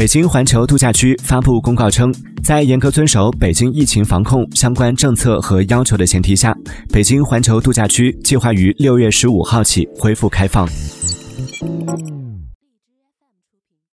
北京环球度假区发布公告称在严格遵守北京疫情防控相关政策和要求的前提下北京环球度假区计划于六月十五号起恢复开放。